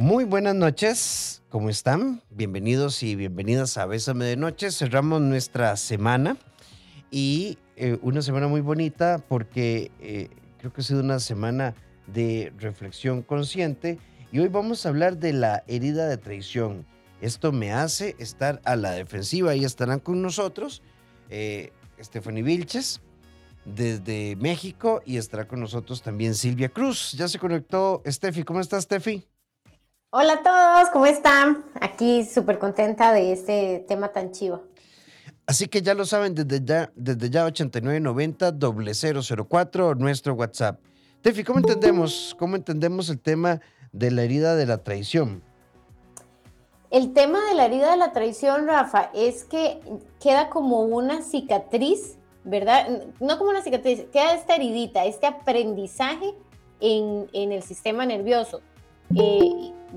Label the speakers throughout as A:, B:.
A: Muy buenas noches, ¿cómo están? Bienvenidos y bienvenidas a Bésame de Noche. Cerramos nuestra semana y eh, una semana muy bonita porque eh, creo que ha sido una semana de reflexión consciente y hoy vamos a hablar de la herida de traición. Esto me hace estar a la defensiva y estarán con nosotros eh, Stephanie Vilches desde México y estará con nosotros también Silvia Cruz. Ya se conectó Steffi. ¿Cómo estás, Steffi?
B: Hola a todos, ¿cómo están? Aquí súper contenta de este tema tan chivo.
A: Así que ya lo saben, desde ya, desde ya 8990 004 nuestro WhatsApp. Steffi, ¿cómo entendemos, ¿cómo entendemos el tema de la herida de la traición?
B: El tema de la herida de la traición, Rafa, es que queda como una cicatriz, ¿verdad? No como una cicatriz, queda esta heridita, este aprendizaje en, en el sistema nervioso.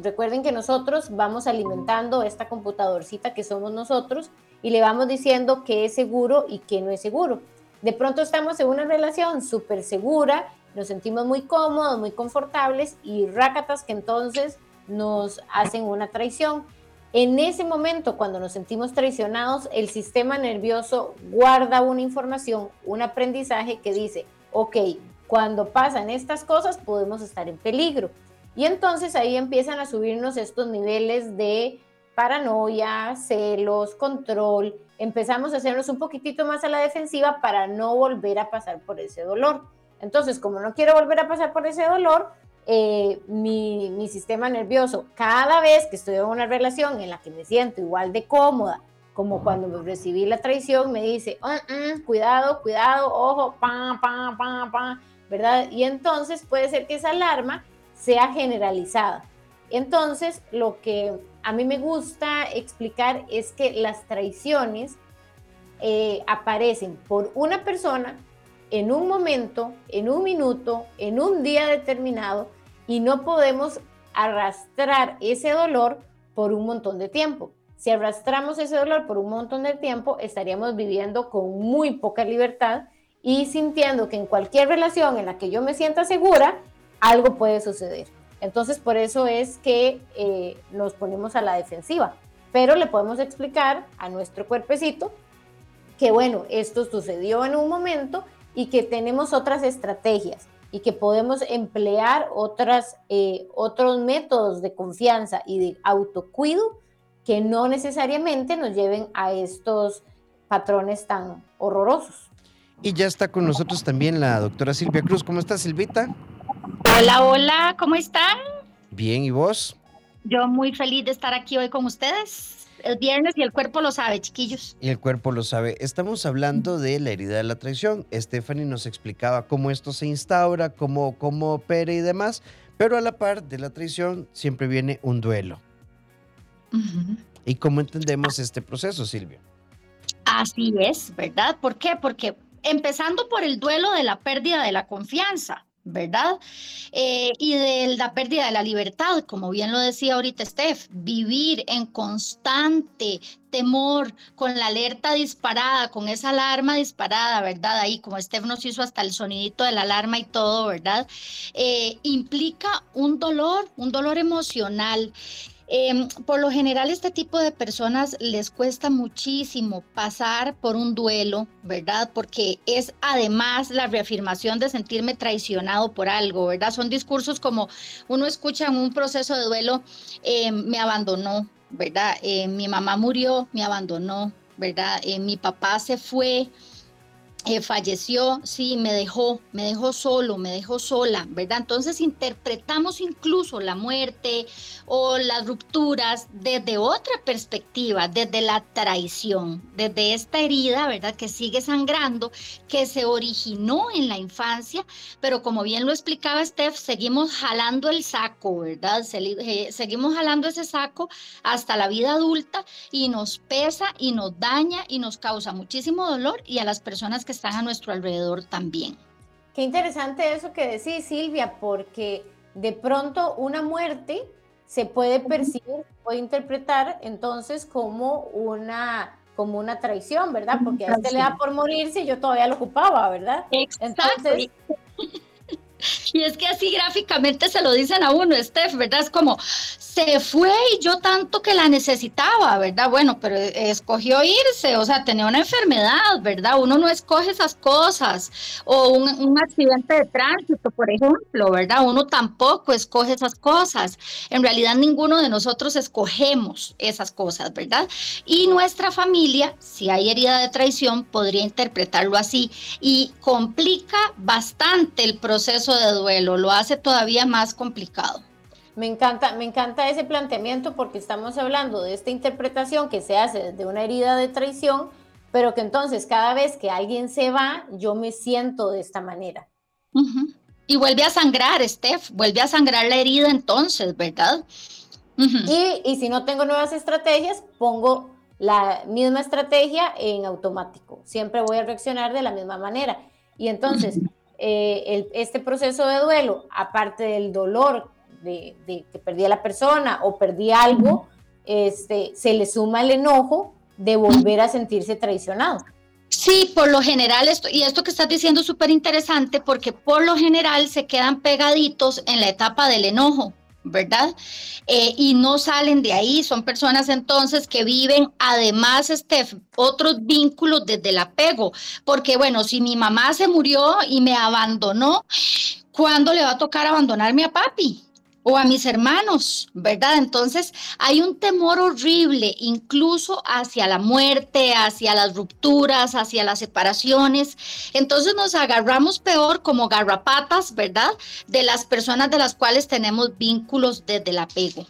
B: Recuerden que nosotros vamos alimentando esta computadorcita que somos nosotros y le vamos diciendo qué es seguro y qué no es seguro. De pronto estamos en una relación súper segura, nos sentimos muy cómodos, muy confortables y rácatas que entonces nos hacen una traición. En ese momento, cuando nos sentimos traicionados, el sistema nervioso guarda una información, un aprendizaje que dice, ok, cuando pasan estas cosas podemos estar en peligro. Y entonces ahí empiezan a subirnos estos niveles de paranoia, celos, control. Empezamos a hacernos un poquitito más a la defensiva para no volver a pasar por ese dolor. Entonces, como no quiero volver a pasar por ese dolor, eh, mi, mi, sistema nervioso, cada vez que estoy en una relación en la que me siento igual de cómoda, como cuando me recibí la traición, me dice, uh cuidado, cuidado, ojo, pam, pam, pam, pam, ¿verdad? Y entonces puede ser que esa alarma sea generalizada. Entonces, lo que a mí me gusta explicar es que las traiciones eh, aparecen por una persona en un momento, en un minuto, en un día determinado y no podemos arrastrar ese dolor por un montón de tiempo. Si arrastramos ese dolor por un montón de tiempo, estaríamos viviendo con muy poca libertad y sintiendo que en cualquier relación en la que yo me sienta segura, algo puede suceder. Entonces, por eso es que eh, nos ponemos a la defensiva. Pero le podemos explicar a nuestro cuerpecito que, bueno, esto sucedió en un momento y que tenemos otras estrategias y que podemos emplear otras, eh, otros métodos de confianza y de autocuido que no necesariamente nos lleven a estos patrones tan horrorosos.
A: Y ya está con nosotros también la doctora Silvia Cruz. ¿Cómo está Silvita?
C: Hola, hola, ¿cómo están?
A: Bien, ¿y vos?
C: Yo muy feliz de estar aquí hoy con ustedes. El viernes y el cuerpo lo sabe, chiquillos.
A: Y el cuerpo lo sabe. Estamos hablando de la herida de la traición. Stephanie nos explicaba cómo esto se instaura, cómo, cómo opera y demás, pero a la par de la traición siempre viene un duelo. ¿Y cómo entendemos este proceso, Silvia?
C: Así es, ¿verdad? ¿Por qué? Porque empezando por el duelo de la pérdida de la confianza. ¿Verdad? Eh, y de la pérdida de la libertad, como bien lo decía ahorita Steph, vivir en constante temor, con la alerta disparada, con esa alarma disparada, ¿verdad? Ahí, como Steph nos hizo hasta el sonidito de la alarma y todo, ¿verdad? Eh, implica un dolor, un dolor emocional. Em, por lo general, este tipo de personas les cuesta muchísimo pasar por un duelo, ¿verdad? Porque es además la reafirmación de sentirme traicionado por algo, ¿verdad? Son discursos como uno escucha en un proceso de duelo, em, me abandonó, ¿verdad? Em, mi mamá murió, me abandonó, ¿verdad? mi papá se fue, eh, falleció, sí, me dejó, me dejó solo, me dejó sola, ¿verdad? Entonces interpretamos incluso la muerte o las rupturas desde otra perspectiva, desde la traición, desde esta herida, ¿verdad? Que sigue sangrando, que se originó en la infancia, pero como bien lo explicaba Steph, seguimos jalando el saco, ¿verdad? Eh, seguimos jalando ese saco hasta la vida adulta y nos pesa y nos daña y nos causa muchísimo dolor y a las personas que están a nuestro alrededor también.
B: Qué interesante eso que decís, Silvia, porque de pronto una muerte se puede percibir, puede interpretar entonces como una como una traición, ¿verdad? Porque a este le da por morirse y yo todavía lo ocupaba, ¿verdad?
C: Exacto. y es que así gráficamente se lo dicen a uno, Steph, ¿verdad? Es como, se fue y yo tanto que la necesitaba, ¿verdad? Bueno, pero escogió irse, o sea, tenía una enfermedad, ¿verdad? Uno no escoge esas cosas, o un, accidente de tránsito, por ejemplo, ¿verdad? Uno tampoco escoge esas cosas. En realidad, ninguno de nosotros escogemos esas cosas, ¿verdad? Y nuestra familia, si hay herida de traición, podría interpretarlo así y complica bastante el proceso de duelo, lo hace todavía más complicado.
B: Me encanta, me encanta ese planteamiento porque estamos hablando de esta interpretación que se hace desde una herida de traición, pero que entonces cada vez que alguien se va, yo me siento de esta manera.
C: Y vuelve a sangrar, Steph, vuelve a sangrar la herida entonces, ¿verdad?
B: y, y si no tengo nuevas estrategias, pongo la misma estrategia en automático. Siempre voy a reaccionar de la misma manera. Y entonces, eh, este proceso de duelo, aparte del dolor de, que perdí a la persona o perdí algo, este, se le suma el enojo de volver a sentirse traicionado.
C: Sí, por lo general, esto, y esto que estás diciendo es súper interesante porque por lo general se quedan pegaditos en la etapa del enojo. ¿Verdad? Eh, y no salen de ahí, son personas entonces que viven además este, otros vínculos desde el apego, porque bueno, si mi mamá se murió y me abandonó, ¿cuándo le va a tocar abandonarme a papi? O a mis hermanos, ¿verdad? Entonces hay un temor horrible incluso hacia la muerte, hacia las rupturas, hacia las separaciones. Entonces nos agarramos peor como garrapatas, ¿verdad? De las personas de las cuales tenemos vínculos desde el apego.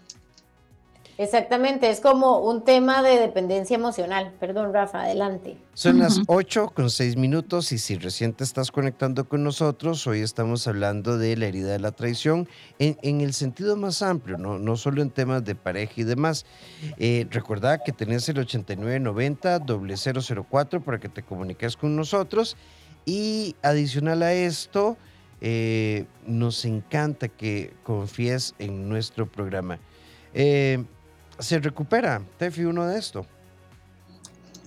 B: Exactamente, es como un tema de dependencia emocional. Perdón, Rafa, adelante.
A: Son las 8 con 6 minutos y si recién te estás conectando con nosotros, hoy estamos hablando de la herida de la traición en, el sentido más amplio, ¿no? no solo en temas de pareja y demás. Eh, recordad que tenés el 8990-004 para que te comuniques con nosotros y adicional a esto, eh, nos encanta que confíes en nuestro programa. Eh, se recupera, Tefi, uno de esto?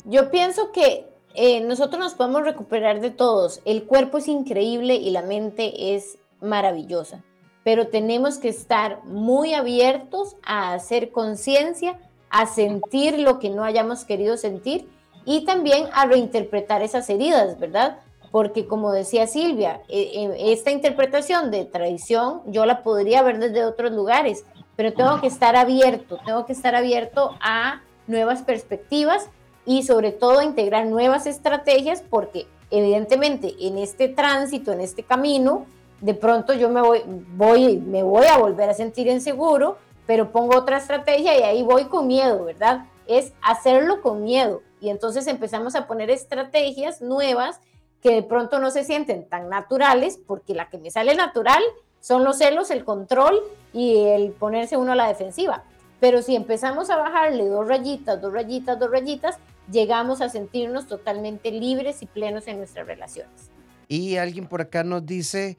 B: Yo pienso que eh, nosotros nos podemos recuperar de todos. El cuerpo es increíble y la mente es maravillosa, pero tenemos que estar muy abiertos a hacer conciencia, a sentir lo que no hayamos querido sentir y también a reinterpretar esas heridas, ¿verdad? Porque como decía Silvia, eh, eh, esta interpretación de traición yo la podría ver desde otros lugares pero tengo que estar abierto, tengo que estar abierto a nuevas perspectivas y sobre todo a integrar nuevas estrategias porque evidentemente en este tránsito, en este camino, de pronto yo me voy, voy, me voy a volver a sentir inseguro, pero pongo otra estrategia y ahí voy con miedo, ¿verdad? Es hacerlo con miedo. Y entonces empezamos a poner estrategias nuevas que de pronto no se sienten tan naturales, porque la que me sale natural son los celos, el control y el ponerse uno a la defensiva. Pero si empezamos a bajarle dos rayitas, dos rayitas, dos rayitas, llegamos a sentirnos totalmente libres y plenos en nuestras relaciones.
A: Y alguien por acá nos dice,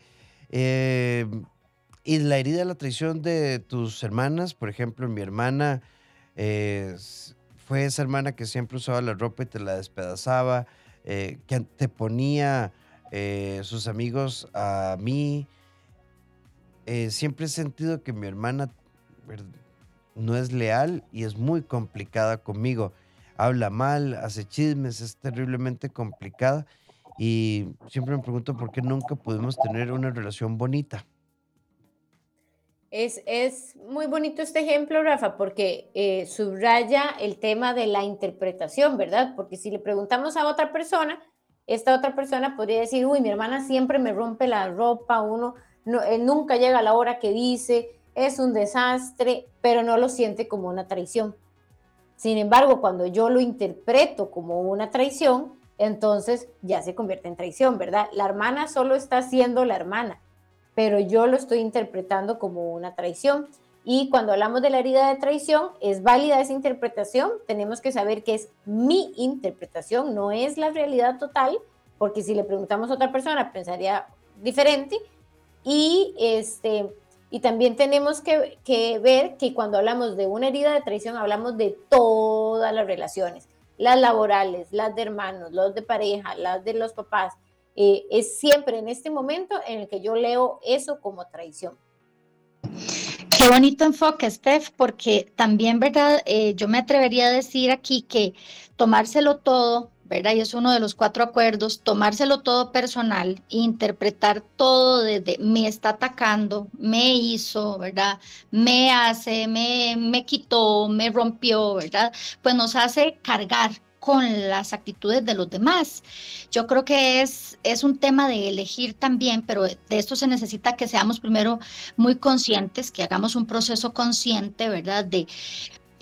A: eh, ¿y la herida la traición de tus hermanas? Por ejemplo, mi hermana eh, fue esa hermana que siempre usaba la ropa y te la despedazaba, eh, que te ponía sus amigos a mí, eh, siempre he sentido que mi hermana no es leal y es muy complicada conmigo. Habla mal, hace chismes, es terriblemente complicada y siempre me pregunto por qué nunca pudimos tener una relación bonita.
B: Es, es muy bonito este ejemplo, Rafa, porque eh, subraya el tema de la interpretación, ¿verdad? Porque si le preguntamos a otra persona, esta otra persona podría decir, uy, mi hermana siempre me rompe la ropa, uno él nunca llega a la hora que dice, es un desastre, pero no lo siente como una traición. Sin embargo, cuando yo lo interpreto como una traición, entonces ya se convierte en traición, ¿verdad? La hermana solo está siendo la hermana, pero yo lo estoy interpretando como una traición. Y cuando hablamos de la herida de traición, es válida esa interpretación, tenemos que saber que es mi interpretación, no es la realidad total, porque si le preguntamos a otra persona pensaría diferente, y, este, y también tenemos que, ver que cuando hablamos de una herida de traición, hablamos de todas las relaciones, las laborales, las de hermanos, las de pareja, las de los papás. Eh, es siempre en este momento en el que yo leo eso como traición.
C: Qué Qué bonito enfoque, Steph, porque también, ¿verdad? Eh, yo me atrevería a decir aquí que tomárselo todo, ¿verdad? Y es uno de los cuatro acuerdos, tomárselo todo personal, interpretar todo desde me está atacando, me hizo, ¿verdad? Me hace, me, me quitó, me rompió, ¿verdad? Pues nos hace cargar con las actitudes de los demás. Yo creo que es, es un tema de elegir también, pero de esto se necesita que seamos primero muy conscientes, que hagamos un proceso consciente, ¿verdad? De,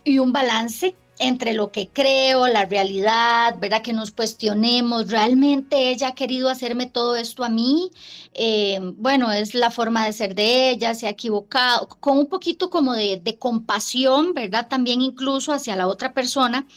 C: y un balance entre lo que creo, la realidad, ¿verdad? Que nos cuestionemos, ¿realmente ella ha querido hacerme todo esto a mí? Eh, bueno, es la forma de ser de ella, se ha equivocado, con un poquito como de, de, compasión, ¿verdad? También incluso hacia la otra persona.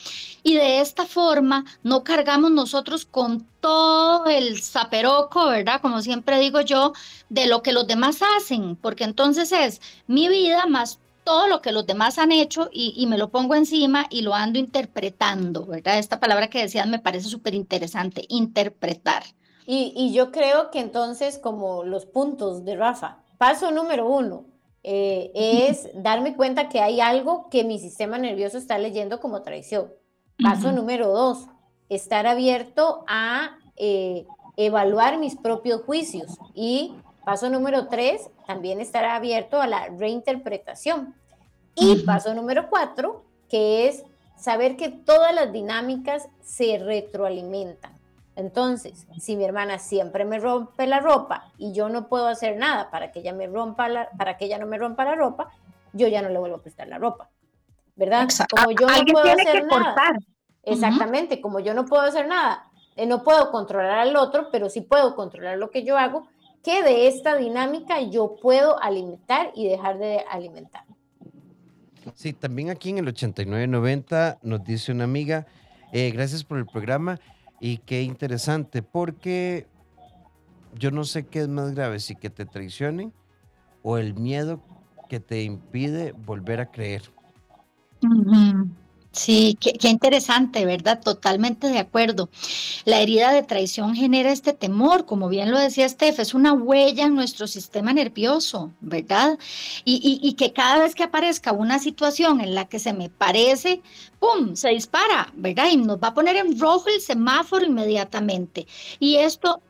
C: Y de esta forma no cargamos nosotros con todo el zaperoco, ¿verdad? Como siempre digo yo, de lo que los demás hacen, porque entonces es mi vida más todo lo que los demás han hecho y, me lo pongo encima y lo ando interpretando, ¿verdad? Esta palabra que decías me parece súper interesante, interpretar.
B: Y, yo creo que entonces, como los puntos de Rafa, paso número uno eh, es darme cuenta que hay algo que mi sistema nervioso está leyendo como traición. Paso número dos, estar abierto a eh, evaluar mis propios juicios. Y paso número tres, también estar abierto a la reinterpretación. Y paso número cuatro, que es saber que todas las dinámicas se retroalimentan. Entonces, si mi hermana siempre me rompe la ropa y yo no puedo hacer nada para que ella me rompa la, para que ella no me rompa la ropa, yo ya no le vuelvo a prestar la ropa. ¿Verdad? Como yo no puedo hacer nada. Exactamente, como yo no puedo hacer nada, eh, no puedo controlar al otro, pero sí puedo controlar lo que yo hago, que de esta dinámica yo puedo alimentar y dejar de alimentar.
A: Sí, también aquí en el 8990 nos dice una amiga, eh, gracias por el programa y qué interesante, porque yo no sé qué es más grave, si que te traicionen o el miedo que te impide volver a creer.
C: Sí, qué, interesante, ¿verdad? Totalmente de acuerdo. La herida de traición genera este temor, como bien lo decía Steph, es una huella en nuestro sistema nervioso, ¿verdad? Y, y, que cada vez que aparezca una situación en la que se me parece, ¡pum!, se dispara, ¿verdad? Y nos va a poner en rojo el semáforo inmediatamente. Y esto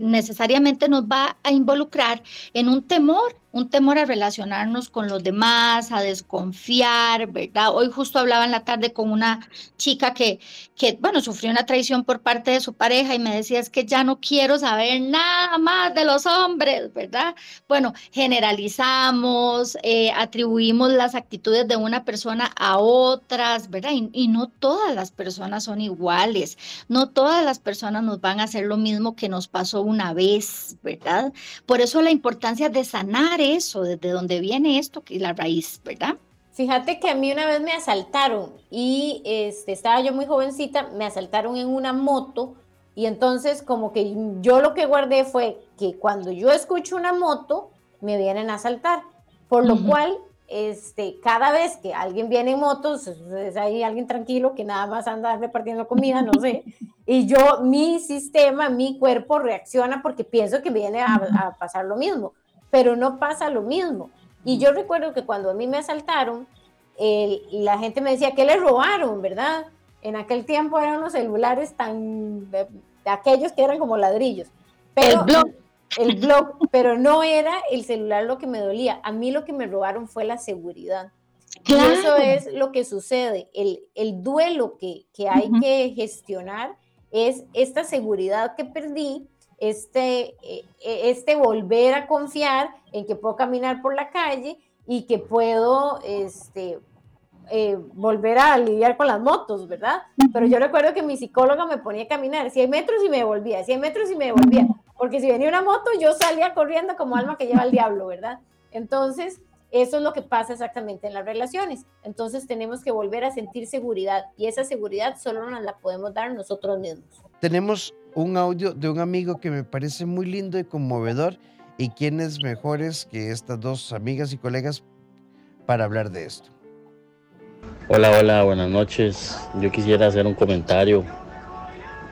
C: necesariamente nos va a involucrar en un temor un temor a relacionarnos con los demás, a desconfiar, ¿verdad? Hoy justo hablaba en la tarde con una chica que, que, bueno, sufrió una traición por parte de su pareja y me decía, es que ya no quiero saber nada más de los hombres, ¿verdad? Bueno, generalizamos, eh, atribuimos las actitudes de una persona a otras, ¿verdad? Y, y no todas las personas son iguales, no todas las personas nos van a hacer lo mismo que nos pasó una vez, ¿verdad? Por eso la importancia de sanar eso, desde dónde viene esto, que es la raíz, ¿verdad?
B: Fíjate que a mí una vez me asaltaron y este, estaba yo muy jovencita, me asaltaron en una moto y entonces como que yo lo que guardé fue que cuando yo escucho una moto, me vienen a asaltar, por lo cual este, cada vez que alguien viene en motos, es ahí alguien tranquilo que nada más anda repartiendo comida, no sé, y yo, mi sistema, mi cuerpo reacciona porque pienso que viene a pasar lo mismo pero no pasa lo mismo. Y yo recuerdo que cuando a mí me asaltaron, la gente me decía que le robaron, ¿verdad? En aquel tiempo eran los celulares tan, de, aquellos que eran como ladrillos. Pero, el blog. El blog, pero no era el celular lo que me dolía. A mí lo que me robaron fue la seguridad. Y eso es lo que sucede. El, el duelo que, que hay que gestionar es esta seguridad que perdí este, eh, este volver a confiar en que puedo caminar por la calle y que puedo este, eh, volver a lidiar con las motos, ¿verdad? Pero yo recuerdo que mi psicóloga me ponía a caminar 100 metros y me devolvía, 100 metros y me devolvía, porque si venía una moto yo salía corriendo como alma que lleva al diablo, ¿verdad? Entonces, eso es lo que pasa exactamente en las relaciones. Entonces tenemos que volver a sentir seguridad y esa seguridad solo nos la podemos dar nosotros mismos.
A: Tenemos un audio de un amigo que me parece muy lindo y conmovedor. ¿Y quiénes mejores que estas dos amigas y colegas para hablar de esto?
D: Hola, hola, buenas noches. Yo quisiera hacer un comentario.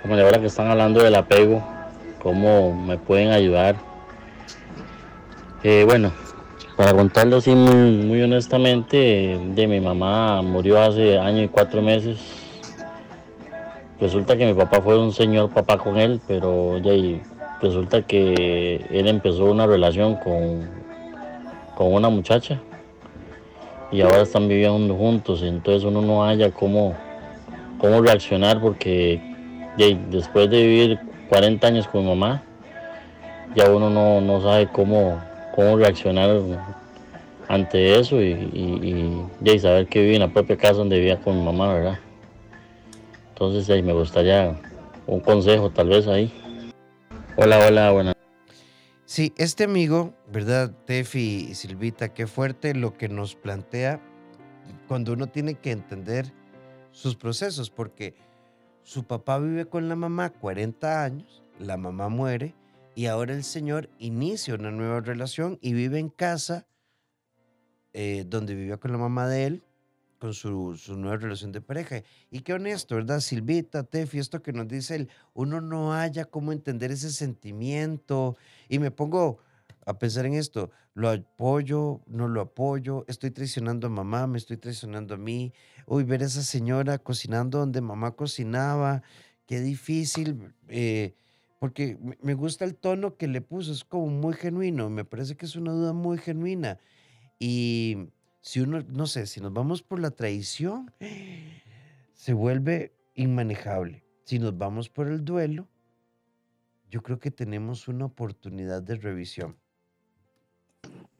D: Como de ahora que están hablando del apego, cómo me pueden ayudar. Eh, bueno, Para contarlo así muy, muy honestamente, de mi mamá murió hace año y cuatro meses. Resulta que mi papá fue un señor papá con él, pero ya resulta que él empezó una relación con, con una muchacha y ahora están viviendo juntos, entonces uno no haya cómo, cómo reaccionar porque después de vivir 40 años con mi mamá, ya uno no, no sabe cómo, cómo reaccionar ante eso y, y, saber que vive en la propia casa donde vivía con mi mamá, ¿verdad? Entonces ahí me gustaría un consejo tal vez ahí. Hola, hola, buenas.
A: Sí, este amigo, ¿verdad? Tefi y Silvita, qué fuerte lo que nos plantea cuando uno tiene que entender sus procesos, porque su papá vive con la mamá 40 años, la mamá muere y ahora el señor inicia una nueva relación y vive en casa eh, donde vivía con la mamá de él, con su, nueva relación de pareja. Y qué honesto, ¿verdad? Silvita, Tefi, esto que nos dice él, uno no haya cómo entender ese sentimiento. Y me pongo a pensar en esto, lo apoyo, no lo apoyo, estoy traicionando a mamá, me estoy traicionando a mí. Uy, ver a esa señora cocinando donde mamá cocinaba, qué difícil. Eh, porque me gusta el tono que le puso, es como muy genuino, me parece que es una duda muy genuina. Y si uno, no sé, si nos vamos por la traición, se vuelve inmanejable. Si nos vamos por el duelo, yo creo que tenemos una oportunidad de revisión.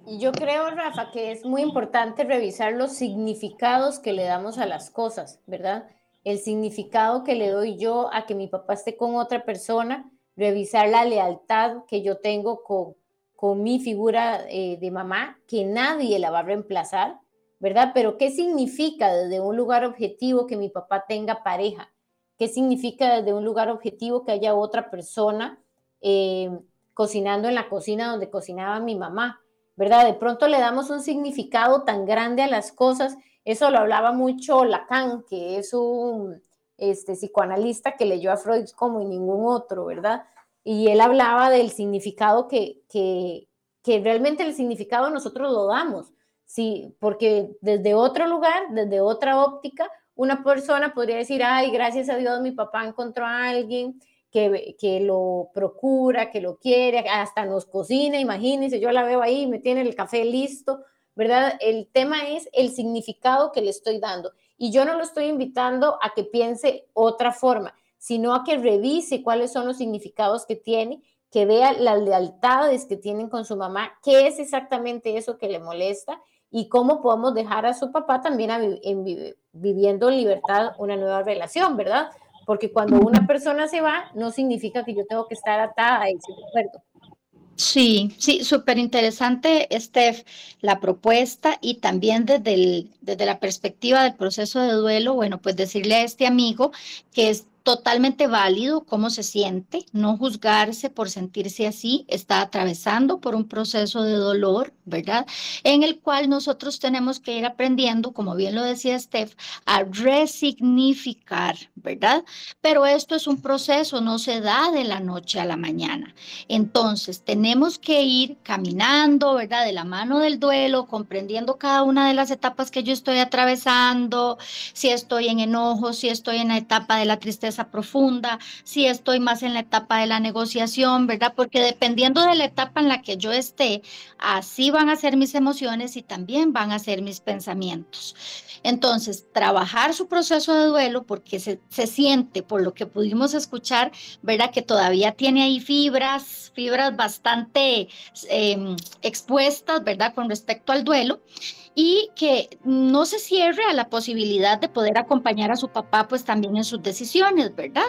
B: Yo creo, Rafa, que es muy importante revisar los significados que le damos a las cosas, ¿verdad? El significado que le doy yo a que mi papá esté con otra persona revisar la lealtad que yo tengo con, con mi figura eh, de mamá, que nadie la va a reemplazar, ¿verdad? Pero ¿qué significa desde un lugar objetivo que mi papá tenga pareja? ¿Qué significa desde un lugar objetivo que haya otra persona eh, cocinando en la cocina donde cocinaba mi mamá? ¿Verdad? De pronto le damos un significado tan grande a las cosas. Eso lo hablaba mucho Lacan, que es un este, psicoanalista que leyó a Freud como ningún otro, ¿verdad? Y él hablaba del significado que, que, realmente el significado nosotros lo damos, sí, porque desde otro lugar, desde otra óptica, una persona podría decir, ay, gracias a Dios mi papá encontró a alguien que, que, lo procura, que lo quiere, hasta nos cocina, imagínense, yo la veo ahí, me tiene el café listo, ¿verdad? El tema es el significado que le estoy dando. Y yo no lo estoy invitando a que piense otra forma, sino a que revise cuáles son los significados que tiene, que vea las lealtades que tienen con su mamá, qué es exactamente eso que le molesta y cómo podemos dejar a su papá también viviendo en libertad una nueva relación, ¿verdad? Porque cuando una persona se va, no significa que yo tengo que estar atada a ese acuerdo.
C: Sí, sí, súper interesante, Steph, la propuesta y también desde, desde la perspectiva del proceso de duelo, bueno, pues decirle a este amigo que es totalmente válido cómo se siente, no juzgarse por sentirse así, está atravesando por un proceso de dolor, ¿verdad? En el cual nosotros tenemos que ir aprendiendo, como bien lo decía Steph, a resignificar, ¿verdad? Pero esto es un proceso, no se da de la noche a la mañana. Entonces, tenemos que ir caminando, ¿verdad? De la mano del duelo, comprendiendo cada una de las etapas que yo estoy atravesando, si estoy en enojo, si estoy en la etapa de la tristeza profunda, si estoy más en la etapa de la negociación, ¿verdad? Porque dependiendo de la etapa en la que yo esté, así van a ser mis emociones y también van a ser mis pensamientos. Entonces, trabajar su proceso de duelo porque se, siente, por lo que pudimos escuchar, ¿verdad? Que todavía tiene ahí fibras, fibras bastante em, expuestas, ¿verdad? Con respecto al duelo y que no se cierre a la posibilidad de poder acompañar a su papá pues también en sus decisiones, ¿verdad?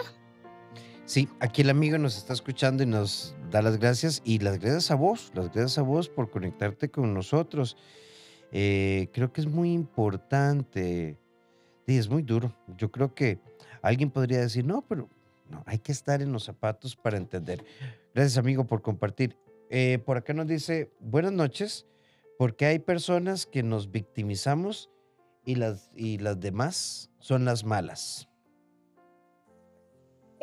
A: Sí, aquí el amigo nos está escuchando y nos da las gracias y las gracias a vos, las gracias a vos por conectarte con nosotros. Eh, creo que es muy importante y es muy duro. Yo creo que alguien podría decir, no, pero no, hay que estar en los zapatos para entender. Gracias amigo por compartir. Eh, por acá nos dice, buenas noches. Porque hay personas que nos victimizamos y las, y las demás son las malas.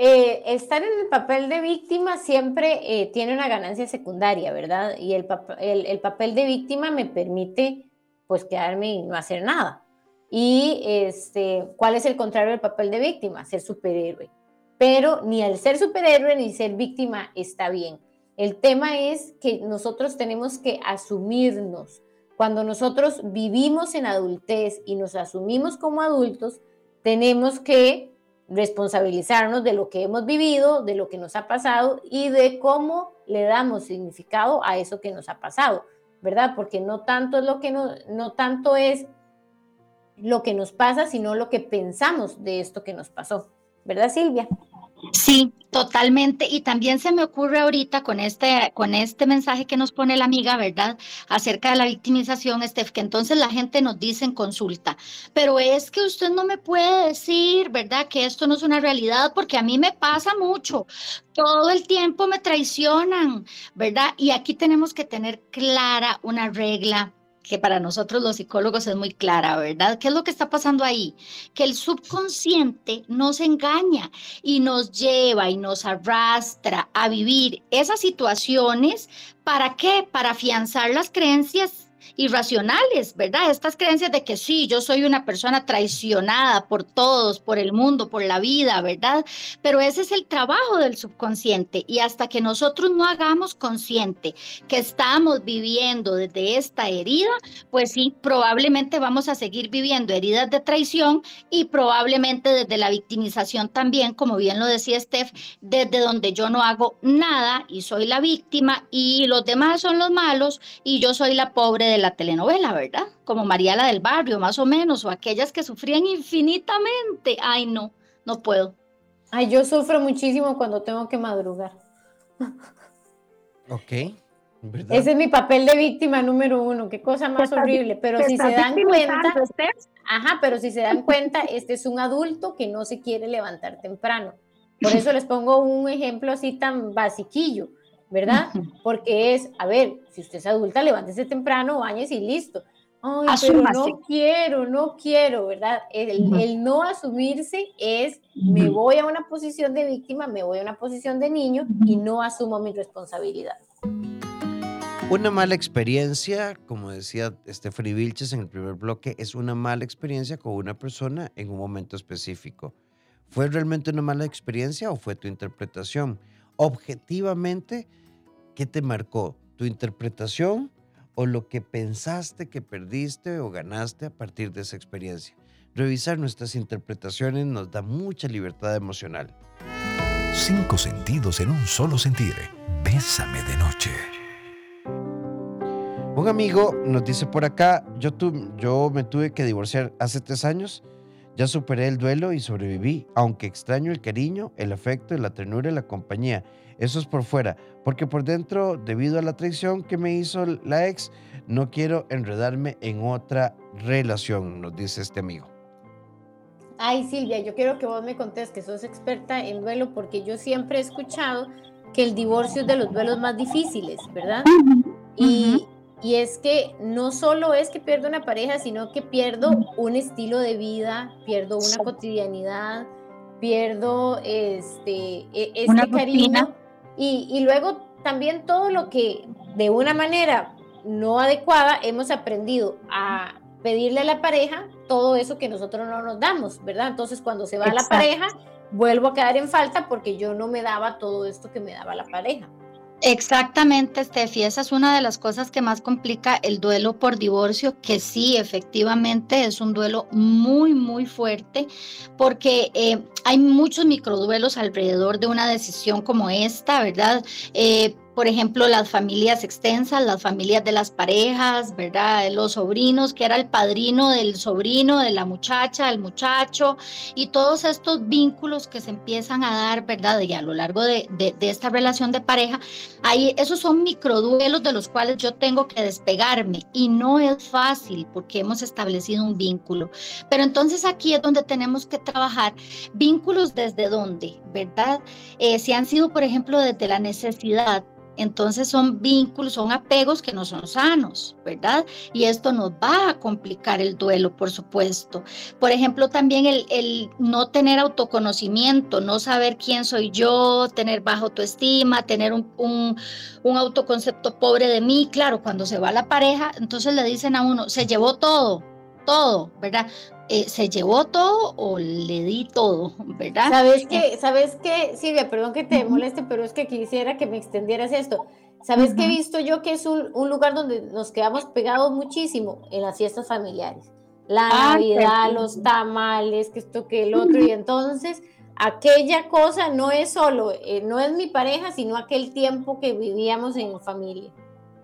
B: eh, estar en el papel de víctima siempre eh, tiene una ganancia secundaria, ¿verdad? Y el, el, papel de víctima me permite pues quedarme y no hacer nada. Y este, ¿cuál es el contrario del papel de víctima? Ser superhéroe. Pero ni el ser superhéroe ni ser víctima está bien. El tema es que nosotros tenemos que asumirnos. Cuando nosotros vivimos en adultez y nos asumimos como adultos, tenemos que responsabilizarnos de lo que hemos vivido, de lo que nos ha pasado y de cómo le damos significado a eso que nos ha pasado, ¿verdad? Porque no tanto es lo que no, no tanto es lo que nos pasa, sino lo que pensamos de esto que nos pasó, ¿verdad, Silvia?
C: Sí, totalmente. Y también se me ocurre ahorita con este, con este mensaje que nos pone la amiga, ¿verdad? Acerca de la victimización, Steph, que entonces la gente nos dice en consulta, pero es que usted no me puede decir, ¿verdad? Que esto no es una realidad, porque a mí me pasa mucho. Todo el tiempo me traicionan, ¿verdad? Y aquí tenemos que tener clara una regla que para nosotros los psicólogos es muy clara, ¿verdad? ¿Qué es lo que está pasando ahí? Que el subconsciente nos engaña y nos lleva y nos arrastra a vivir esas situaciones. ¿Para qué? Para afianzar las creencias irracionales, ¿verdad? Estas creencias de que sí, yo soy una persona traicionada por todos, por el mundo, por la vida, ¿verdad? Pero ese es el trabajo del subconsciente y hasta que nosotros no hagamos consciente que estamos viviendo desde esta herida, pues sí, probablemente vamos a seguir viviendo heridas de traición y probablemente desde la victimización también, como bien lo decía Steph, desde donde yo no hago nada y soy la víctima y los demás son los malos y yo soy la pobre de la telenovela, ¿verdad? Como María la del Barrio, más o menos, o aquellas que sufrían infinitamente. Ay, no, no puedo.
B: Ay, yo sufro muchísimo cuando tengo que madrugar.
A: Ok.
B: Ese es mi papel de víctima número uno, qué cosa más horrible. Pero si se dan cuenta, ajá, pero si se dan cuenta, este es un adulto que no se quiere levantar temprano. Por eso les pongo un ejemplo así tan basiquillo. ¿Verdad? Porque es, a ver, si usted es adulta, levántese temprano, bañes y listo. Ay, pero no quiero, no quiero, ¿verdad? El, no asumirse es, me voy a una posición de víctima, me voy a una posición de niño y no asumo mi responsabilidad.
A: Una mala experiencia, como decía Stephanie Vilches en el primer bloque, es una mala experiencia con una persona en un momento específico. ¿Fue realmente una mala experiencia o fue tu interpretación? Objetivamente, ¿Qué te marcó? ¿Tu interpretación o lo que pensaste que perdiste o ganaste a partir de esa experiencia? Revisar nuestras interpretaciones nos da mucha libertad emocional.
E: Cinco sentidos en un solo sentir. Bésame de noche.
A: Un amigo nos dice por acá, yo, yo me tuve que divorciar hace tres años, ya superé el duelo y sobreviví, aunque extraño el cariño, el afecto, la ternura y la compañía. Eso es por fuera, porque por dentro, debido a la traición que me hizo la ex, no quiero enredarme en otra relación, nos dice este amigo.
B: Ay, Silvia, yo quiero que vos me contés que sos experta en duelo, porque yo siempre he escuchado que el divorcio es de los duelos más difíciles, ¿verdad? Y, y es que no solo es que pierdo una pareja, sino que pierdo un estilo de vida, pierdo una cotidianidad, pierdo este, e, este cariño. y, luego también todo lo que de una manera no adecuada hemos aprendido a pedirle a la pareja todo eso que nosotros no nos damos, ¿verdad? Entonces cuando se va la pareja, vuelvo a quedar en falta porque yo no me daba todo esto que me daba la pareja.
C: Exactamente, Steffi, esa es una de las cosas que más complica el duelo por divorcio, que sí, efectivamente es un duelo muy, muy fuerte, porque eh, hay muchos microduelos alrededor de una decisión como esta, ¿verdad? Eh, por ejemplo, las familias extensas, las familias de las parejas, ¿verdad? Los sobrinos, que era el padrino del sobrino, de la muchacha, del muchacho, y todos estos vínculos que se empiezan a dar, ¿verdad? Y a lo largo de, de, esta relación de pareja, ahí, esos son microduelos de los cuales yo tengo que despegarme, y no es fácil porque hemos establecido un vínculo. Pero entonces aquí es donde tenemos que trabajar vínculos desde dónde, ¿verdad? Eh, si han sido, por ejemplo, desde la necesidad, entonces son vínculos, son apegos que no son sanos, ¿verdad? Y esto nos va a complicar el duelo, por supuesto. Por ejemplo, también el, no tener autoconocimiento, no saber quién soy yo, tener baja autoestima, tener un, un, un autoconcepto pobre de mí. Claro, cuando se va la pareja, entonces le dicen a uno, se llevó todo, todo, ¿verdad? Eh, ¿Se llevó todo o le di todo, verdad?
B: ¿Sabes qué? ¿Sabes qué? Silvia, perdón que te moleste, pero es que quisiera que me extendieras esto. ¿Sabes qué he visto yo que es un, un, lugar donde nos quedamos pegados muchísimo? En las fiestas familiares. La ah, Navidad, los tamales, que esto, que el otro. Y entonces, aquella cosa no es solo, eh, no es mi pareja, sino aquel tiempo que vivíamos en familia.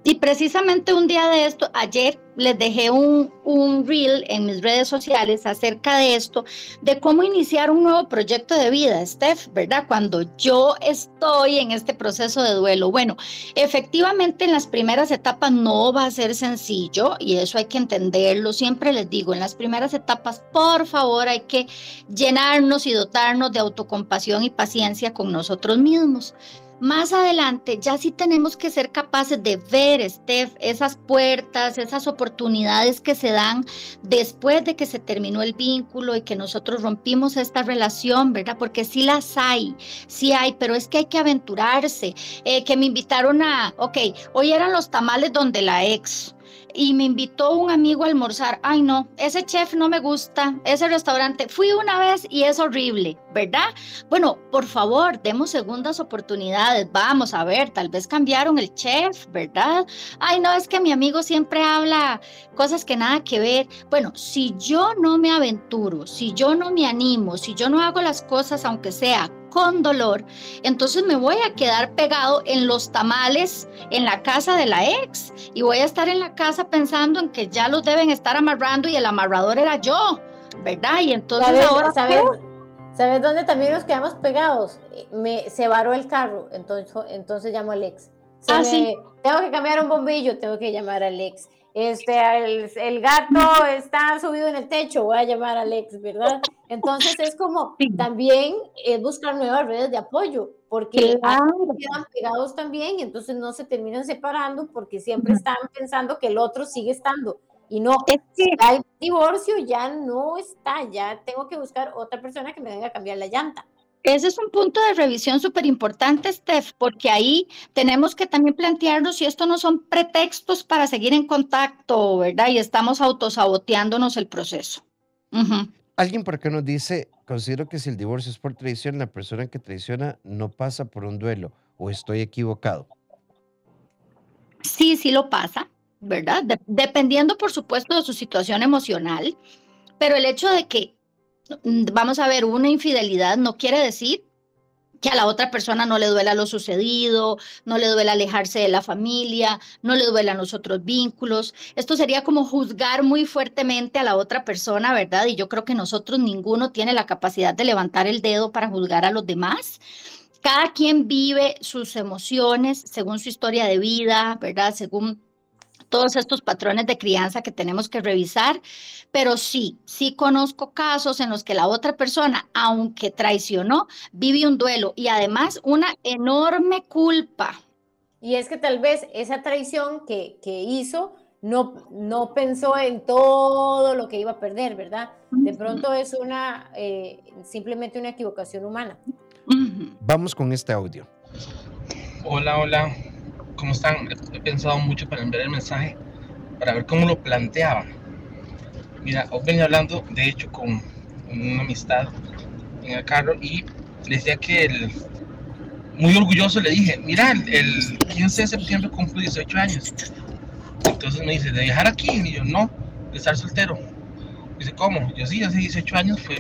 C: Y precisamente un día de esto, ayer les dejé un, un reel en mis redes sociales acerca de esto, de cómo iniciar un nuevo proyecto de vida, Steph, ¿verdad? Cuando yo estoy en este proceso de duelo. Bueno, efectivamente en las primeras etapas no va a ser sencillo y eso hay que entenderlo. Siempre les digo, en las primeras etapas, por favor, hay que llenarnos y dotarnos de autocompasión y paciencia con nosotros mismos. Más adelante ya sí tenemos que ser capaces de ver, Steph, esas puertas, esas oportunidades que se dan después de que se terminó el vínculo y que nosotros rompimos esta relación, ¿verdad? Porque sí las hay, sí hay, pero es que hay que aventurarse. Eh, que me invitaron a, ok, hoy eran los tamales donde la ex, y me invitó un amigo a almorzar. Ay, no, ese chef no me gusta, ese restaurante. Fui una vez y es horrible, ¿verdad? Bueno, por favor, demos segundas oportunidades. Vamos a ver, tal vez cambiaron el chef, ¿verdad? Ay, no, es que mi amigo siempre habla cosas que nada que ver. Bueno, si yo no me aventuro, si yo no me animo, si yo no hago las cosas, aunque sea con dolor, entonces me voy a quedar pegado en los tamales en la casa de la ex y voy a estar en la casa pensando en que ya los deben estar amarrando y el amarrador era yo, ¿verdad? Y entonces
B: ¿Sabes,
C: ahora...
B: ¿sabes, ¿Sabes dónde también nos quedamos pegados? Me, se varó el carro, entonces, entonces llamo al ex.
C: ah, sí.
B: Tengo que cambiar un bombillo, tengo que llamar al ex este, el, el, gato está subido en el techo, voy a llamar a Alex, ¿verdad? Entonces es como también es buscar nuevas redes de apoyo, porque quedan pegados también y entonces no se terminan separando porque siempre están pensando que el otro sigue estando. Y no, es que hay divorcio, ya no está, ya tengo que buscar otra persona que me venga a cambiar la llanta.
C: Ese es un punto de revisión súper importante, Steph, porque ahí tenemos que también plantearnos si esto no son pretextos para seguir en contacto, ¿verdad? Y estamos autosaboteándonos el proceso.
A: Alguien por acá nos dice, considero que si el divorcio es por traición, la persona que traiciona no pasa por un duelo, o estoy equivocado.
C: Sí, sí lo pasa, ¿verdad? dependiendo, por supuesto, de su situación emocional, pero el hecho de que vamos a ver, una infidelidad no quiere decir que a la otra persona no le duela lo sucedido, no le duela alejarse de la familia, no le duelan los otros vínculos. Esto sería como juzgar muy fuertemente a la otra persona, ¿verdad? Y yo creo que nosotros ninguno tiene la capacidad de levantar el dedo para juzgar a los demás. Cada quien vive sus emociones según su historia de vida, ¿verdad? Según todos estos patrones de crianza que tenemos que revisar, pero sí, sí conozco casos en los que la otra persona, aunque traicionó, vive un duelo y además una enorme culpa.
B: Y es que tal vez esa traición que, que hizo no, no pensó en todo lo que iba a perder, ¿verdad? De pronto es una, eh, simplemente una equivocación humana.
A: Vamos con este audio.
F: Hola, hola. ¿Cómo están? He pensado mucho para enviar el mensaje, para ver cómo lo planteaba. Mira, hoy venía hablando, de hecho, con una amistad en el carro y le decía que el, muy orgulloso le dije, mira, el, 15 de septiembre cumplo 18 años. Entonces me dice, ¿de viajar aquí? Y yo, no, de estar soltero. Dice, ¿cómo? Yo sí, hace 18 años fue,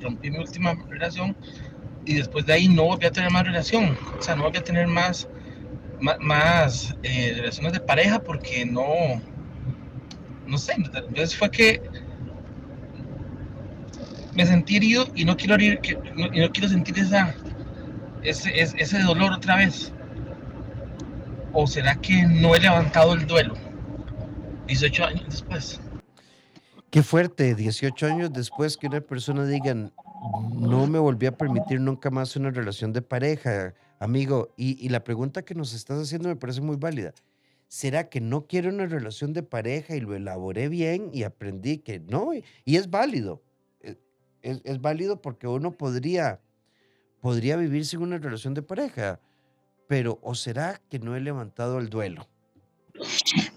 F: rompí mi última relación y después de ahí no volví a tener más relación. O sea, no volví a tener más más eh, relaciones de pareja porque no, no sé, entonces fue que me sentí herido y no quiero, herir, que, y no quiero sentir esa, ese, ese dolor otra vez. ¿O será que no he levantado el duelo 18 años después?
A: Qué fuerte, 18 años después que una persona diga, no me volví a permitir nunca más una relación de pareja, amigo. Y, la pregunta que nos estás haciendo me parece muy válida. ¿Será que no quiero una relación de pareja y lo elaboré bien y aprendí que no? Y, es válido. e- Es, es válido porque uno podría, podría vivir sin una relación de pareja. Pero, ¿o será que no he levantado el duelo?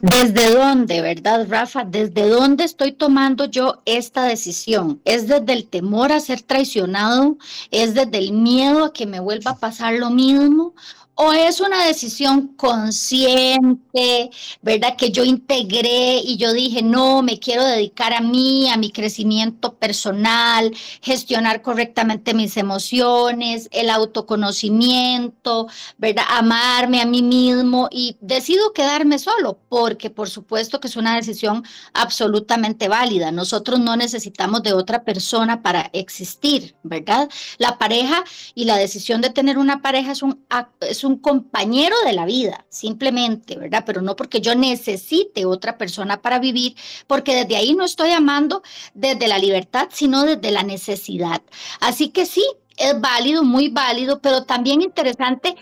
C: ¿Desde dónde, verdad, Rafa? ¿Desde dónde estoy tomando yo esta decisión? ¿Es desde el temor a ser traicionado? ¿Es desde el miedo a que me vuelva a pasar lo mismo? ¿O es una decisión consciente, verdad? Que yo integré y yo dije, no, me quiero dedicar a mí, a mi crecimiento personal, gestionar correctamente mis emociones, el autoconocimiento, ¿verdad? Amarme a mí mismo y decido quedarme solo, porque por supuesto que es una decisión absolutamente válida. Nosotros no necesitamos de otra persona para existir, ¿verdad? La pareja y la decisión de tener una pareja es un, es compañero de la vida, simplemente, ¿verdad? Pero no porque yo necesite otra persona para vivir, porque desde ahí no estoy amando desde la libertad, sino desde la necesidad. Así que sí, es válido, muy válido, pero también interesante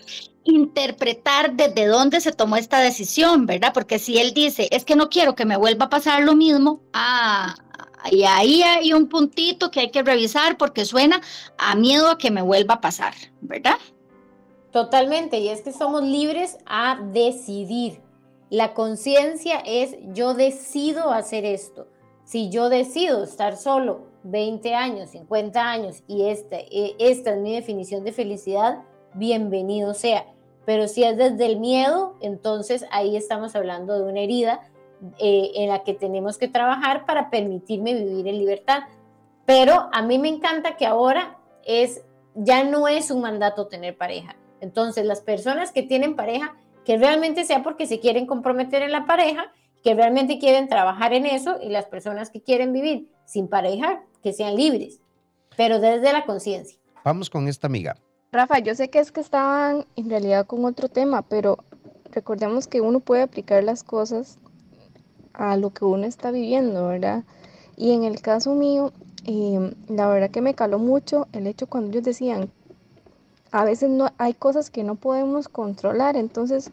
C: interpretar desde dónde se tomó esta decisión, ¿verdad? Porque si él dice, es que no quiero que me vuelva a pasar lo mismo, ah, y ahí hay un puntito que hay que revisar porque suena a miedo a que me vuelva a pasar, ¿verdad?
B: Totalmente, y es que somos libres a decidir. La conciencia es yo decido hacer esto. Si yo decido estar solo 20 años, 50 años y este, eh, esta es mi definición de felicidad, bienvenido sea. Pero si es desde el miedo, entonces ahí estamos hablando de una herida eh, en la que tenemos que trabajar para permitirme vivir en libertad. Pero a mí me encanta que ahora es ya no es un mandato tener pareja. Entonces, las personas que tienen pareja, que realmente sea porque se quieren comprometer en la pareja, que realmente quieren trabajar en eso, y las personas que quieren vivir sin pareja, que sean libres, pero desde la conciencia.
A: Vamos con esta amiga.
G: Rafa, yo sé que es que estaban en realidad con otro tema, pero recordemos que uno puede aplicar las cosas a lo que uno está viviendo, ¿verdad? Y en el caso mío, eh, la verdad que me caló mucho el hecho cuando ellos decían, a veces no hay cosas que no podemos controlar, entonces,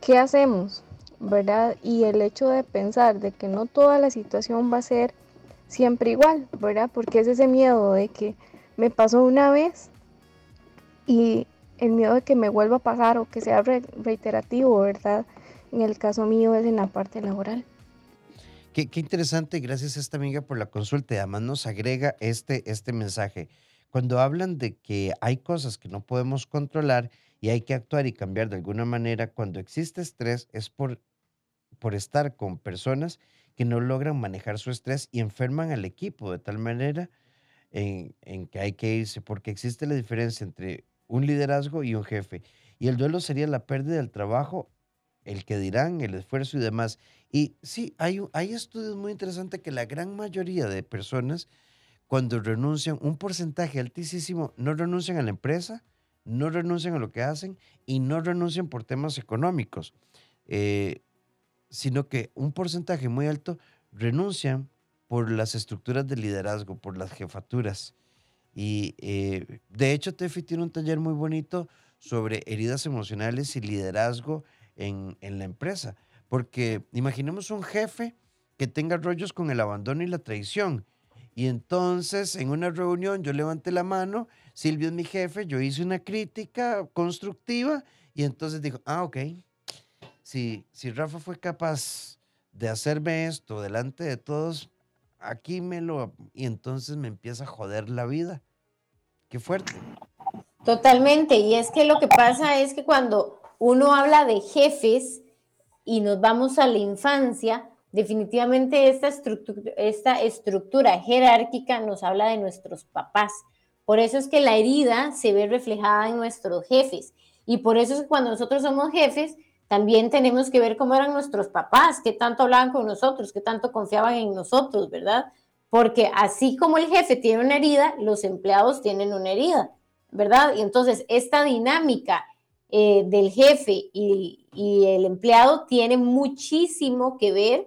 G: ¿qué hacemos? ¿Verdad? Y el hecho de pensar de que no toda la situación va a ser siempre igual, ¿verdad? Porque es ese miedo de que me pasó una vez y el miedo de que me vuelva a pasar o que sea re- reiterativo, ¿verdad? En el caso mío es en la parte laboral.
A: Qué, interesante, gracias a esta amiga por la consulta. Además nos agrega este, este mensaje. Cuando hablan de que hay cosas que no podemos controlar y hay que actuar y cambiar de alguna manera, cuando existe estrés es por, por estar con personas que no logran manejar su estrés y enferman al equipo de tal manera en, en que hay que irse, porque existe la diferencia entre un liderazgo y un jefe. Y el duelo sería la pérdida del trabajo, el que dirán, el esfuerzo y demás. Y sí, hay, hay estudios muy interesantes que la gran mayoría de personas, cuando renuncian, un porcentaje altísimo, no renuncian a la empresa, no renuncian a lo que hacen y no renuncian por temas económicos, eh, sino que un porcentaje muy alto renuncian por las estructuras de liderazgo, por las jefaturas. Y eh, de hecho, Tefi tiene un taller muy bonito sobre heridas emocionales y liderazgo en, en la empresa. Porque imaginemos un jefe que tenga rollos con el abandono y la traición. Y entonces en una reunión yo levanté la mano, Silvio es mi jefe, yo hice una crítica constructiva y entonces dijo, ah, ok, si, si Rafa fue capaz de hacerme esto delante de todos, aquí me lo... Y entonces me empieza a joder la vida. Qué fuerte.
B: Totalmente, y es que lo que pasa es que cuando uno habla de jefes y nos vamos a la infancia, definitivamente esta estructura, jerárquica nos habla de nuestros papás. Por eso es que la herida se ve reflejada en nuestros jefes. Y por eso es que cuando nosotros somos jefes, también tenemos que ver cómo eran nuestros papás, qué tanto hablaban con nosotros, qué tanto confiaban en nosotros, ¿verdad? Porque así como el jefe tiene una herida, los empleados tienen una herida. ¿verdad? Y entonces esta dinámica eh, del jefe y, el empleado tiene muchísimo que ver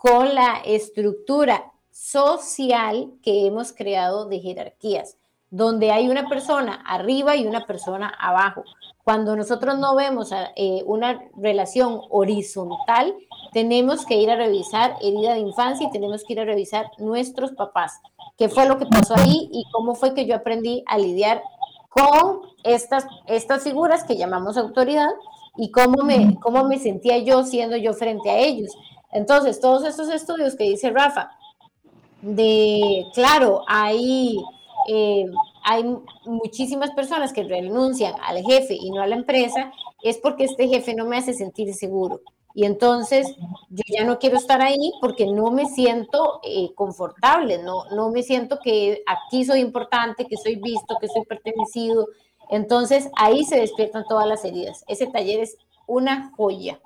B: con la estructura social que hemos creado de jerarquías. donde hay una persona arriba y una persona abajo. Cuando nosotros no vemos eh, una relación horizontal, tenemos que ir a revisar herida de infancia y tenemos que ir a revisar nuestros papás. ¿Qué fue lo que pasó ahí y cómo fue que yo aprendí a lidiar con estas, estas figuras que llamamos autoridad y cómo me, cómo me sentía yo siendo yo frente a ellos? Entonces, todos estos estudios que dice Rafa, de, claro, hay, eh, hay muchísimas personas que renuncian al jefe y no a la empresa, es porque este jefe no me hace sentir seguro. Y entonces yo ya no quiero estar ahí porque no me siento eh, confortable, no, no me siento que aquí soy importante, que soy visto, que soy pertenecido. Entonces ahí se despiertan todas las heridas. Ese taller es una joya.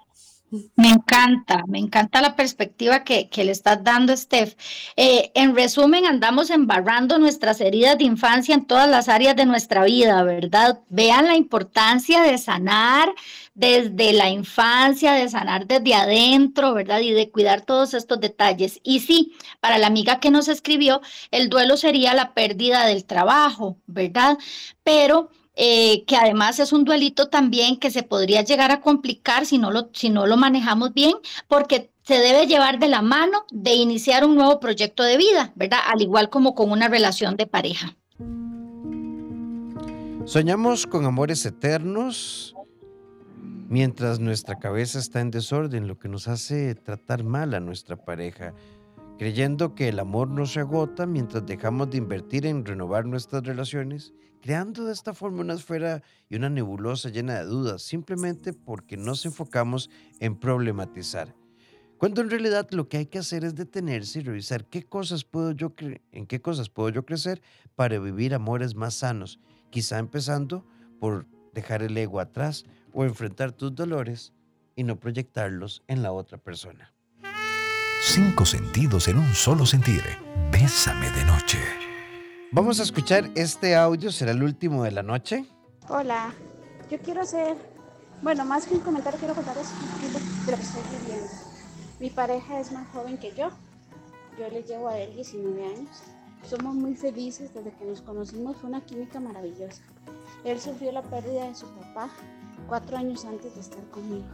C: Me encanta, me encanta la perspectiva que, le estás dando, Steph. Eh, en resumen, andamos embarrando nuestras heridas de infancia en todas las áreas de nuestra vida, ¿verdad? Vean la importancia de sanar desde la infancia, de sanar desde adentro, ¿verdad? Y de cuidar todos estos detalles. Y sí, para la amiga que nos escribió, el duelo sería la pérdida del trabajo, ¿verdad? Pero eh, que además es un duelito también que se podría llegar a complicar si no, lo, si no lo manejamos bien, porque se debe llevar de la mano de iniciar un nuevo proyecto de vida, ¿verdad? Al igual como con una relación de pareja.
A: Soñamos con amores eternos mientras nuestra cabeza está en desorden, lo que nos hace tratar mal a nuestra pareja, creyendo que el amor no se agota mientras dejamos de invertir en renovar nuestras relaciones creando de esta forma una esfera y una nebulosa llena de dudas, simplemente porque nos enfocamos en problematizar. Cuando en realidad lo que hay que hacer es detenerse y revisar qué cosas puedo yo en qué cosas puedo yo crecer para vivir amores más sanos, quizá empezando por dejar el ego atrás o enfrentar tus dolores y no proyectarlos en la otra persona.
E: Cinco sentidos en un solo sentir. Bésame de noche.
A: Vamos a escuchar este audio, será el último de la noche.
H: Hola, yo quiero hacer, bueno, más que un comentario, quiero contarles un poquito de lo que estoy viviendo. Mi pareja es más joven que yo, yo le llevo a él 19 años. Somos muy felices desde que nos conocimos, fue una química maravillosa. Él sufrió la pérdida de su papá cuatro años antes de estar conmigo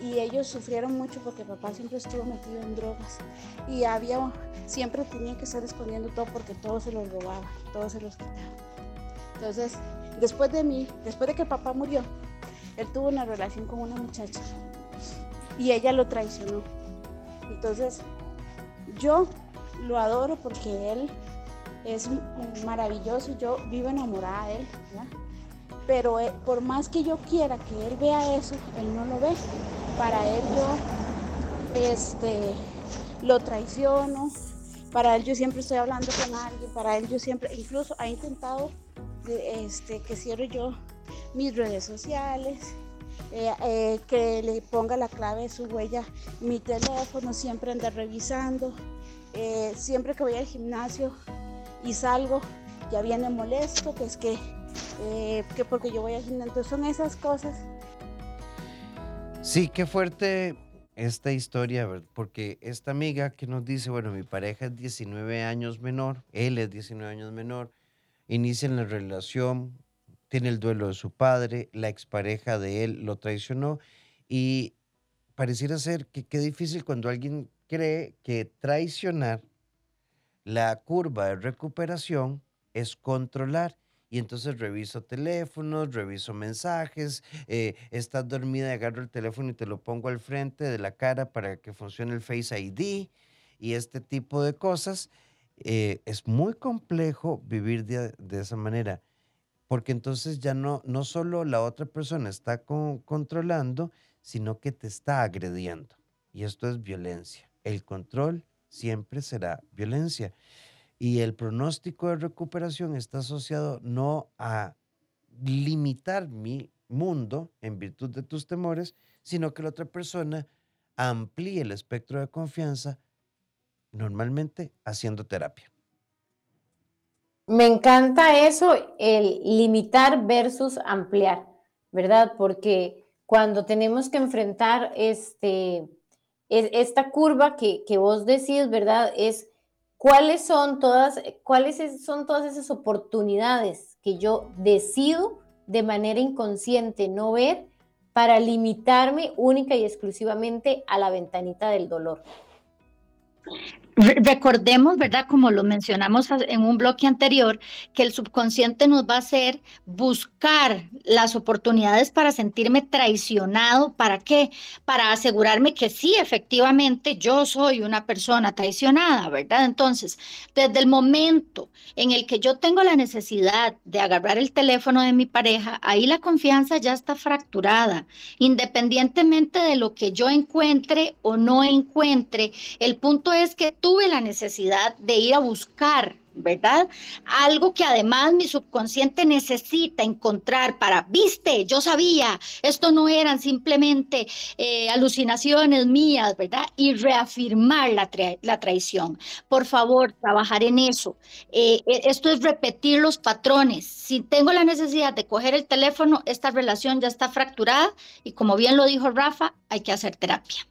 H: y ellos sufrieron mucho porque papá siempre estuvo metido en drogas y había siempre tenía que estar escondiendo todo porque todo se los robaba, todo se los quitaba. Entonces, después de mí, después de que papá murió, él tuvo una relación con una muchacha y ella lo traicionó. Entonces, yo lo adoro porque él es maravilloso, yo vivo enamorada de él, pero eh, por más que yo quiera que él vea eso, él no lo ve para él yo este, lo traiciono, para él yo siempre estoy hablando con alguien, para él yo siempre, incluso ha intentado este, que cierre yo mis redes sociales, eh, eh, que le ponga la clave de su huella, mi teléfono, siempre anda revisando, eh, siempre que voy al gimnasio y salgo, ya viene molesto, que es que, que porque yo voy al gimnasio, entonces son esas cosas
A: Sí, qué fuerte esta historia, porque esta amiga que nos dice, bueno, mi pareja es 19 años menor, él es 19 años menor, inician la relación, tiene el duelo de su padre, la expareja de él lo traicionó y pareciera ser que qué difícil cuando alguien cree que traicionar la curva de recuperación es controlar y entonces reviso teléfonos, reviso mensajes, eh, estás dormida agarro el teléfono y te lo pongo al frente de la cara para que funcione el Face ID y este tipo de cosas. Eh, es muy complejo vivir de, esa manera, porque entonces ya no, no solo la otra persona está controlando, sino que te está agrediendo. Y esto es violencia. El control siempre será violencia. Y el pronóstico de recuperación está asociado no a limitar mi mundo en virtud de tus temores, sino que la otra persona amplíe el espectro de confianza, normalmente haciendo terapia.
B: Me encanta eso, el limitar versus ampliar, ¿verdad? Porque cuando tenemos que enfrentar este, esta curva que, que vos decís, ¿verdad? Es ¿cuáles son todas, cuáles son todas esas oportunidades que yo decido de manera inconsciente no ver para limitarme única y exclusivamente a la ventanita del dolor?
C: Recordemos, ¿verdad? Como lo mencionamos en un bloque anterior, que el subconsciente nos va a hacer buscar las oportunidades para sentirme traicionado. ¿Para qué? Para asegurarme que sí, efectivamente, yo soy una persona traicionada, ¿verdad? Entonces, desde el momento en el que yo tengo la necesidad de agarrar el teléfono de mi pareja, ahí la confianza ya está fracturada. Independientemente de lo que yo encuentre o no encuentre, el punto es que tuve la necesidad de ir a buscar, ¿verdad? Algo que además mi subconsciente necesita encontrar para, viste, yo sabía, esto no eran simplemente eh, alucinaciones mías, ¿verdad? Y reafirmar la, la, traición. Por favor, trabajar en eso. Eh, e, esto es repetir los patrones. Si tengo la necesidad de coger el teléfono, esta relación ya está fracturada y como bien lo dijo Rafa, hay que hacer terapia.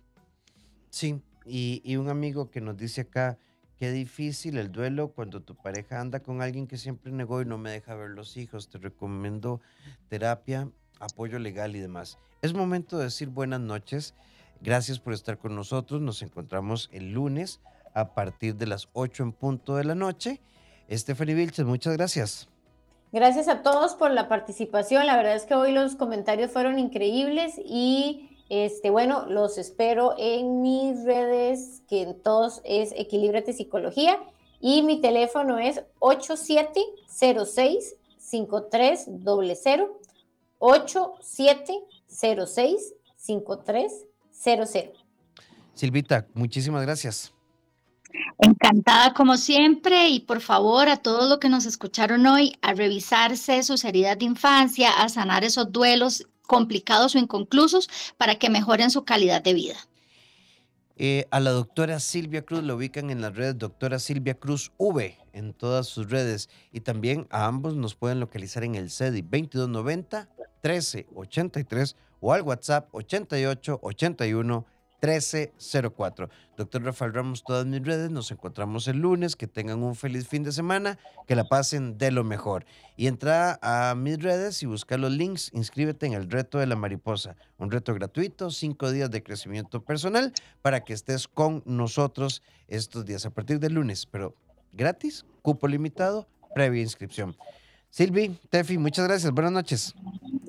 A: Sí, y, un amigo que nos dice acá, qué difícil el duelo cuando tu pareja anda con alguien que siempre negó y no me deja ver los hijos. Te recomiendo terapia, apoyo legal y demás. Es momento de decir buenas noches. Gracias por estar con nosotros. Nos encontramos el lunes a partir de las 8 en punto de la noche. Stephanie Vilches, muchas gracias.
B: Gracias a todos por la participación. La verdad es que hoy los comentarios fueron increíbles y este, bueno, los espero en mis redes, que en todos es Equilibrate Psicología, y mi teléfono es 8706 5300 8706 5300.
A: Silvita, muchísimas gracias.
C: Encantada como siempre y por favor a todos los que nos escucharon hoy a revisarse sus heridas de infancia, a sanar esos duelos complicados o inconclusos para que mejoren su calidad de vida.
A: Eh, a la doctora Silvia Cruz lo ubican en las redes doctora Silvia Cruz V en todas sus redes y también a ambos nos pueden localizar en el CEDI 2290 1383 o al WhatsApp 8881 1304. Doctor Rafael Ramos, todas mis redes, nos encontramos el lunes, que tengan un feliz fin de semana, que la pasen de lo mejor. Y entra a mis redes y busca los links, inscríbete en el reto de la mariposa, un reto gratuito, cinco días de crecimiento personal para que estés con nosotros estos días a partir del lunes, pero gratis, cupo limitado, previa inscripción. Silvi, Tefi, muchas gracias, buenas noches.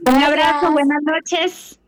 C: Un abrazo, buenas noches.